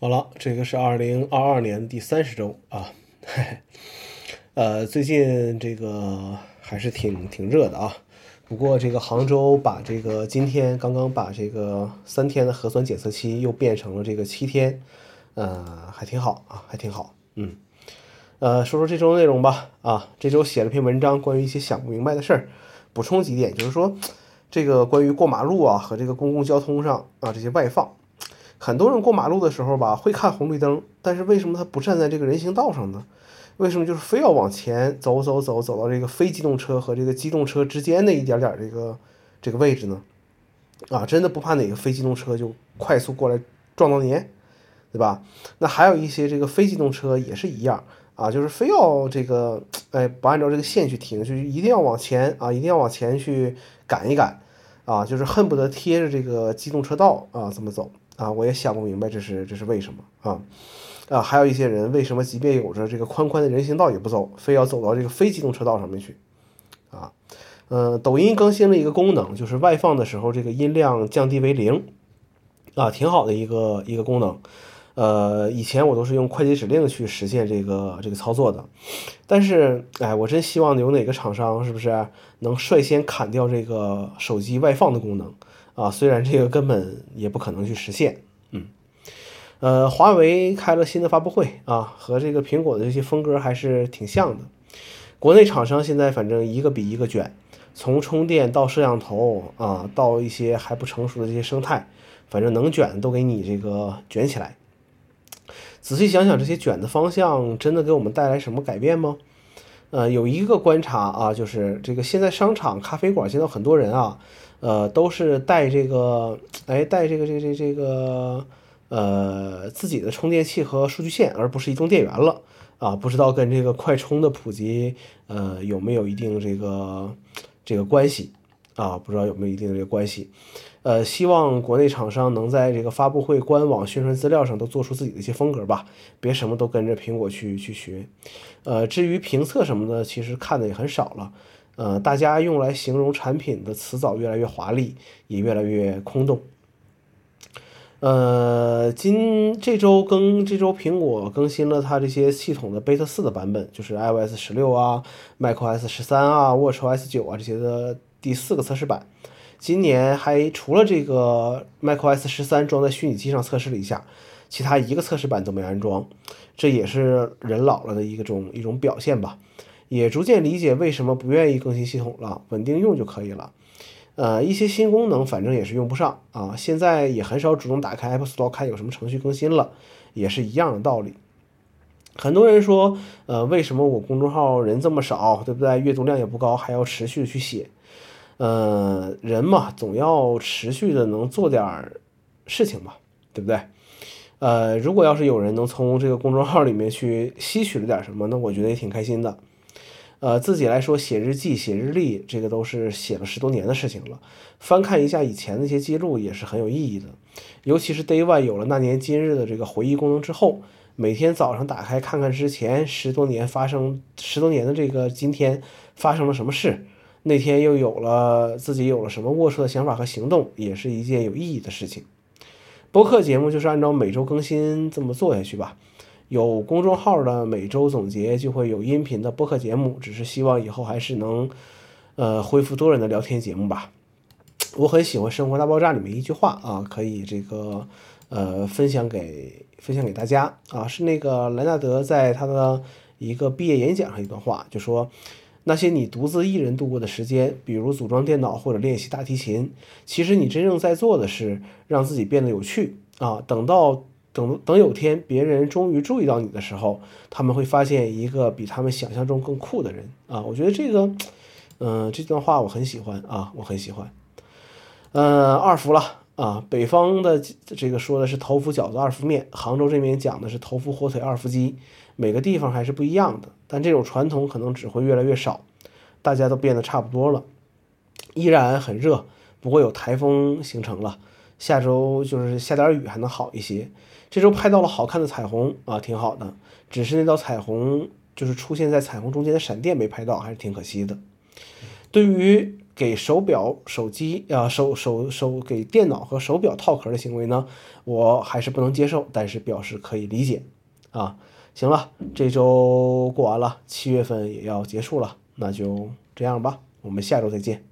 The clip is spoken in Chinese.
好了，这个是二零二二年第三十周啊嘿，呃，最近这个还是挺挺热的啊。不过这个杭州把这个今天刚刚把这个三天的核酸检测期又变成了这个七天，呃，还挺好啊，还挺好。嗯，呃，说说这周内容吧。啊，这周写了篇文章，关于一些想不明白的事儿，补充几点，就是说这个关于过马路啊和这个公共交通上啊这些外放。很多人过马路的时候吧，会看红绿灯，但是为什么他不站在这个人行道上呢？为什么就是非要往前走走走，走到这个非机动车和这个机动车之间的一点点这个这个位置呢？啊，真的不怕哪个非机动车就快速过来撞到您，对吧？那还有一些这个非机动车也是一样啊，就是非要这个哎不按照这个线去停，就一定要往前啊，一定要往前去赶一赶啊，就是恨不得贴着这个机动车道啊这么走。啊，我也想不明白这是这是为什么啊？啊，还有一些人为什么即便有着这个宽宽的人行道也不走，非要走到这个非机动车道上面去？啊，嗯，抖音更新了一个功能，就是外放的时候这个音量降低为零，啊，挺好的一个一个功能。呃，以前我都是用快捷指令去实现这个这个操作的，但是哎，我真希望有哪个厂商是不是能率先砍掉这个手机外放的功能？啊，虽然这个根本也不可能去实现，嗯，呃，华为开了新的发布会啊，和这个苹果的这些风格还是挺像的。国内厂商现在反正一个比一个卷，从充电到摄像头啊，到一些还不成熟的这些生态，反正能卷都给你这个卷起来。仔细想想，这些卷的方向真的给我们带来什么改变吗？呃，有一个观察啊，就是这个现在商场、咖啡馆，现在很多人啊。呃，都是带这个，哎，带这个这个这个这个，呃，自己的充电器和数据线，而不是移动电源了啊！不知道跟这个快充的普及，呃，有没有一定这个这个关系啊？不知道有没有一定的这个关系？呃，希望国内厂商能在这个发布会官网宣传资料上都做出自己的一些风格吧，别什么都跟着苹果去去学。呃，至于评测什么的，其实看的也很少了。呃，大家用来形容产品的词藻越来越华丽，也越来越空洞。呃，今这周更这周苹果更新了它这些系统的 beta 四的版本，就是 iOS 十六啊、macOS 十三啊、watchOS 九啊这些的第四个测试版。今年还除了这个 macOS 十三装在虚拟机上测试了一下，其他一个测试版都没安装，这也是人老了的一种一种表现吧。也逐渐理解为什么不愿意更新系统了，稳定用就可以了。呃，一些新功能反正也是用不上啊。现在也很少主动打开 App Store 看有什么程序更新了，也是一样的道理。很多人说，呃，为什么我公众号人这么少，对不对？阅读量也不高，还要持续的去写。呃，人嘛，总要持续的能做点事情嘛，对不对？呃，如果要是有人能从这个公众号里面去吸取了点什么，那我觉得也挺开心的。呃，自己来说写日记、写日历，这个都是写了十多年的事情了。翻看一下以前那些记录，也是很有意义的。尤其是 Day One 有了那年今日的这个回忆功能之后，每天早上打开看看之前十多年发生十多年的这个今天发生了什么事，那天又有了自己有了什么龌龊的想法和行动，也是一件有意义的事情。播客节目就是按照每周更新这么做下去吧。有公众号的每周总结就会有音频的播客节目，只是希望以后还是能，呃，恢复多人的聊天节目吧。我很喜欢《生活大爆炸》里面一句话啊，可以这个呃分享给分享给大家啊，是那个莱纳德在他的一个毕业演讲上一段话，就说那些你独自一人度过的时间，比如组装电脑或者练习大提琴，其实你真正在做的是让自己变得有趣啊。等到等等，有天别人终于注意到你的时候，他们会发现一个比他们想象中更酷的人啊！我觉得这个，嗯，这段话我很喜欢啊，我很喜欢。嗯，二伏了啊，北方的这个说的是头伏饺子二伏面，杭州这边讲的是头伏火腿二伏鸡，每个地方还是不一样的，但这种传统可能只会越来越少，大家都变得差不多了。依然很热，不过有台风形成了，下周就是下点雨还能好一些。这周拍到了好看的彩虹啊，挺好的。只是那道彩虹就是出现在彩虹中间的闪电没拍到，还是挺可惜的。对于给手表、手机啊、手手手给电脑和手表套壳的行为呢，我还是不能接受，但是表示可以理解啊。行了，这周过完了，七月份也要结束了，那就这样吧，我们下周再见。